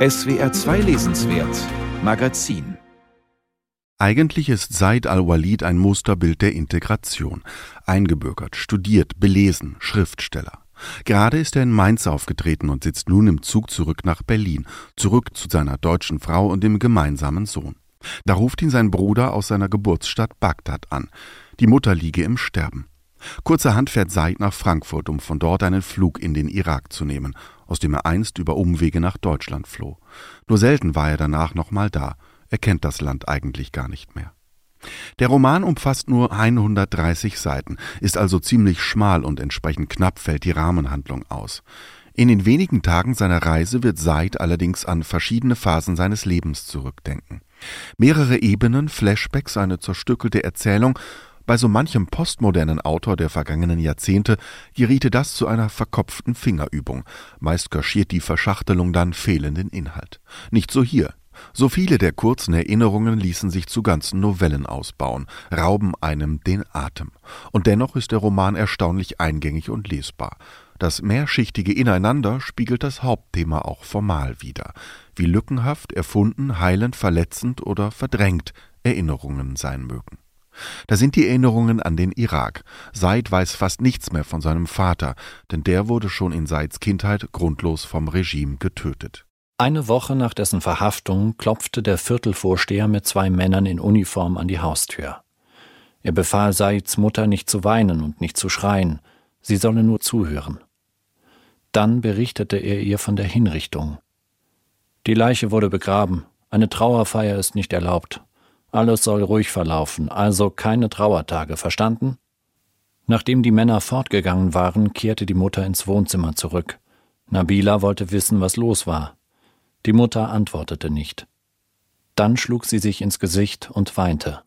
SWR 2 Lesenswert Magazin Eigentlich ist Said al-Walid ein Musterbild der Integration. Eingebürgert, studiert, belesen, Schriftsteller. Gerade ist er in Mainz aufgetreten und sitzt nun im Zug zurück nach Berlin, zurück zu seiner deutschen Frau und dem gemeinsamen Sohn. Da ruft ihn sein Bruder aus seiner Geburtsstadt Bagdad an. Die Mutter liege im Sterben. Kurzerhand fährt Said nach Frankfurt, um von dort einen Flug in den Irak zu nehmen, aus dem er einst über Umwege nach Deutschland floh. Nur selten war er danach nochmal da. Er kennt das Land eigentlich gar nicht mehr. Der Roman umfasst nur 130 Seiten, ist also ziemlich schmal und entsprechend knapp fällt die Rahmenhandlung aus. In den wenigen Tagen seiner Reise wird Said allerdings an verschiedene Phasen seines Lebens zurückdenken. Mehrere Ebenen, Flashbacks, eine zerstückelte Erzählung bei so manchem postmodernen Autor der vergangenen Jahrzehnte geriete das zu einer verkopften Fingerübung. Meist kaschiert die Verschachtelung dann fehlenden Inhalt. Nicht so hier. So viele der kurzen Erinnerungen ließen sich zu ganzen Novellen ausbauen, rauben einem den Atem. Und dennoch ist der Roman erstaunlich eingängig und lesbar. Das mehrschichtige Ineinander spiegelt das Hauptthema auch formal wider. Wie lückenhaft, erfunden, heilend, verletzend oder verdrängt Erinnerungen sein mögen. Da sind die Erinnerungen an den Irak. Said weiß fast nichts mehr von seinem Vater, denn der wurde schon in Saids Kindheit grundlos vom Regime getötet. Eine Woche nach dessen Verhaftung klopfte der Viertelvorsteher mit zwei Männern in Uniform an die Haustür. Er befahl Saids Mutter nicht zu weinen und nicht zu schreien, sie solle nur zuhören. Dann berichtete er ihr von der Hinrichtung. Die Leiche wurde begraben, eine Trauerfeier ist nicht erlaubt. Alles soll ruhig verlaufen, also keine Trauertage, verstanden? Nachdem die Männer fortgegangen waren, kehrte die Mutter ins Wohnzimmer zurück. Nabila wollte wissen, was los war. Die Mutter antwortete nicht. Dann schlug sie sich ins Gesicht und weinte.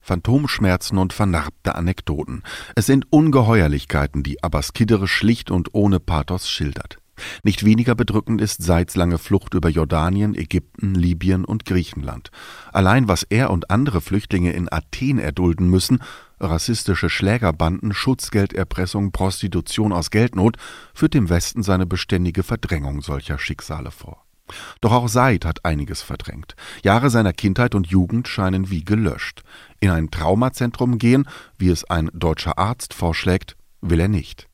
Phantomschmerzen und vernarbte Anekdoten. Es sind Ungeheuerlichkeiten, die Abbas Kiddere schlicht und ohne Pathos schildert. Nicht weniger bedrückend ist Seids lange Flucht über Jordanien, Ägypten, Libyen und Griechenland. Allein was er und andere Flüchtlinge in Athen erdulden müssen, rassistische Schlägerbanden, Schutzgelderpressung, Prostitution aus Geldnot, führt dem Westen seine beständige Verdrängung solcher Schicksale vor. Doch auch Said hat einiges verdrängt. Jahre seiner Kindheit und Jugend scheinen wie gelöscht. In ein Traumazentrum gehen, wie es ein deutscher Arzt vorschlägt, will er nicht.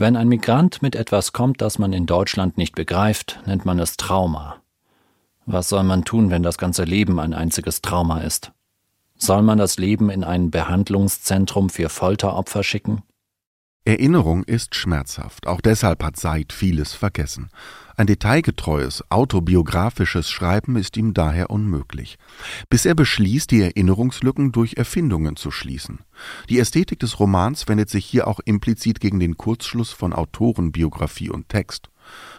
Wenn ein Migrant mit etwas kommt, das man in Deutschland nicht begreift, nennt man es Trauma. Was soll man tun, wenn das ganze Leben ein einziges Trauma ist? Soll man das Leben in ein Behandlungszentrum für Folteropfer schicken? Erinnerung ist schmerzhaft, auch deshalb hat Said vieles vergessen. Ein detailgetreues, autobiografisches Schreiben ist ihm daher unmöglich, bis er beschließt, die Erinnerungslücken durch Erfindungen zu schließen. Die Ästhetik des Romans wendet sich hier auch implizit gegen den Kurzschluss von Autorenbiografie und Text.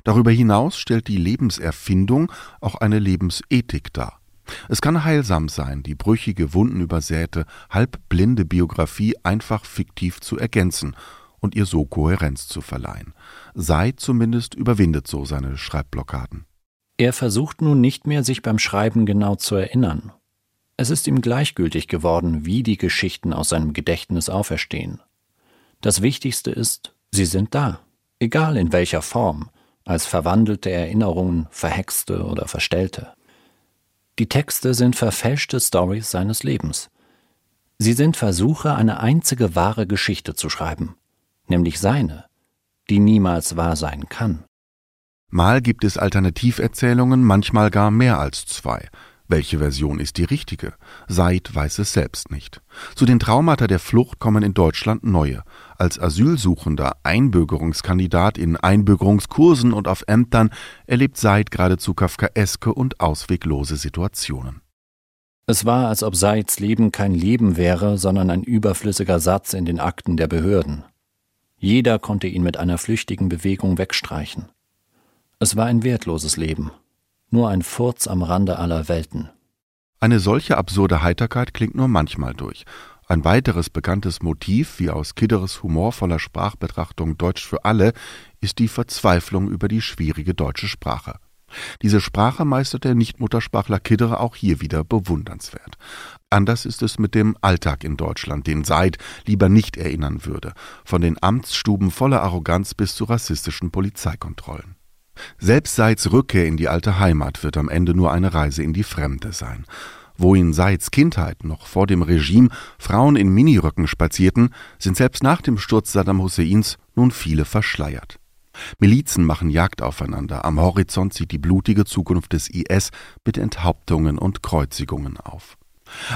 Darüber hinaus stellt die Lebenserfindung auch eine Lebensethik dar. Es kann heilsam sein, die brüchige, wundenübersäte, halbblinde Biografie einfach fiktiv zu ergänzen und ihr so Kohärenz zu verleihen. Sei zumindest überwindet so seine Schreibblockaden. Er versucht nun nicht mehr, sich beim Schreiben genau zu erinnern. Es ist ihm gleichgültig geworden, wie die Geschichten aus seinem Gedächtnis auferstehen. Das Wichtigste ist, sie sind da, egal in welcher Form, als verwandelte Erinnerungen, verhexte oder verstellte. Die Texte sind verfälschte Stories seines Lebens. Sie sind Versuche, eine einzige wahre Geschichte zu schreiben, nämlich seine, die niemals wahr sein kann. Mal gibt es Alternativerzählungen, manchmal gar mehr als zwei. Welche Version ist die richtige? Seid weiß es selbst nicht. Zu den Traumata der Flucht kommen in Deutschland neue. Als Asylsuchender, Einbürgerungskandidat in Einbürgerungskursen und auf Ämtern erlebt Seid geradezu kafkaeske und ausweglose Situationen. Es war, als ob Seids Leben kein Leben wäre, sondern ein überflüssiger Satz in den Akten der Behörden. Jeder konnte ihn mit einer flüchtigen Bewegung wegstreichen. Es war ein wertloses Leben, nur ein Furz am Rande aller Welten. Eine solche absurde Heiterkeit klingt nur manchmal durch. Ein weiteres bekanntes Motiv, wie aus Kidderes humorvoller Sprachbetrachtung Deutsch für alle, ist die Verzweiflung über die schwierige deutsche Sprache. Diese Sprache meistert der Nichtmuttersprachler Kiddere auch hier wieder bewundernswert. Anders ist es mit dem Alltag in Deutschland, den Seid lieber nicht erinnern würde, von den Amtsstuben voller Arroganz bis zu rassistischen Polizeikontrollen. Selbst Seids Rückkehr in die alte Heimat wird am Ende nur eine Reise in die Fremde sein. Wo in Seids Kindheit noch vor dem Regime Frauen in Miniröcken spazierten, sind selbst nach dem Sturz Saddam Husseins nun viele verschleiert. Milizen machen Jagd aufeinander, am Horizont sieht die blutige Zukunft des IS mit Enthauptungen und Kreuzigungen auf.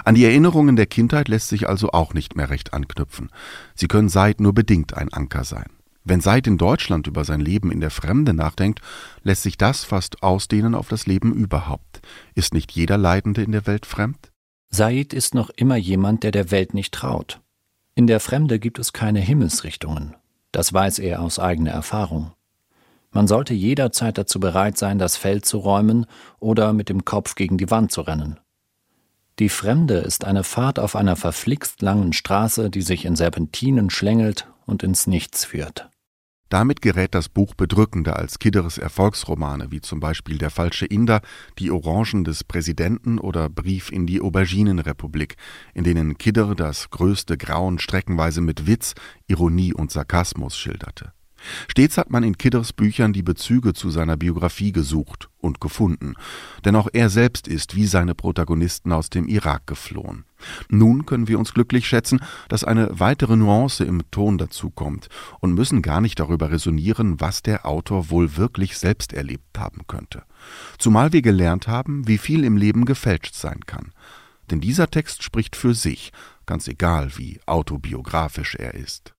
An die Erinnerungen der Kindheit lässt sich also auch nicht mehr recht anknüpfen. Sie können Seid nur bedingt ein Anker sein. Wenn Seid in Deutschland über sein Leben in der Fremde nachdenkt, lässt sich das fast ausdehnen auf das Leben überhaupt. Ist nicht jeder Leidende in der Welt fremd? Said ist noch immer jemand, der der Welt nicht traut. In der Fremde gibt es keine Himmelsrichtungen. Das weiß er aus eigener Erfahrung. Man sollte jederzeit dazu bereit sein, das Feld zu räumen oder mit dem Kopf gegen die Wand zu rennen. Die Fremde ist eine Fahrt auf einer verflixt langen Straße, die sich in Serpentinen schlängelt und ins Nichts führt. Damit gerät das Buch bedrückender als Kidderes Erfolgsromane, wie zum Beispiel Der falsche Inder, Die Orangen des Präsidenten oder Brief in die Auberginenrepublik, in denen Kidder das größte Grauen streckenweise mit Witz, Ironie und Sarkasmus schilderte. Stets hat man in Kidders Büchern die Bezüge zu seiner Biografie gesucht und gefunden, denn auch er selbst ist wie seine Protagonisten aus dem Irak geflohen. Nun können wir uns glücklich schätzen, dass eine weitere Nuance im Ton dazukommt und müssen gar nicht darüber resonieren, was der Autor wohl wirklich selbst erlebt haben könnte. Zumal wir gelernt haben, wie viel im Leben gefälscht sein kann. Denn dieser Text spricht für sich, ganz egal wie autobiografisch er ist.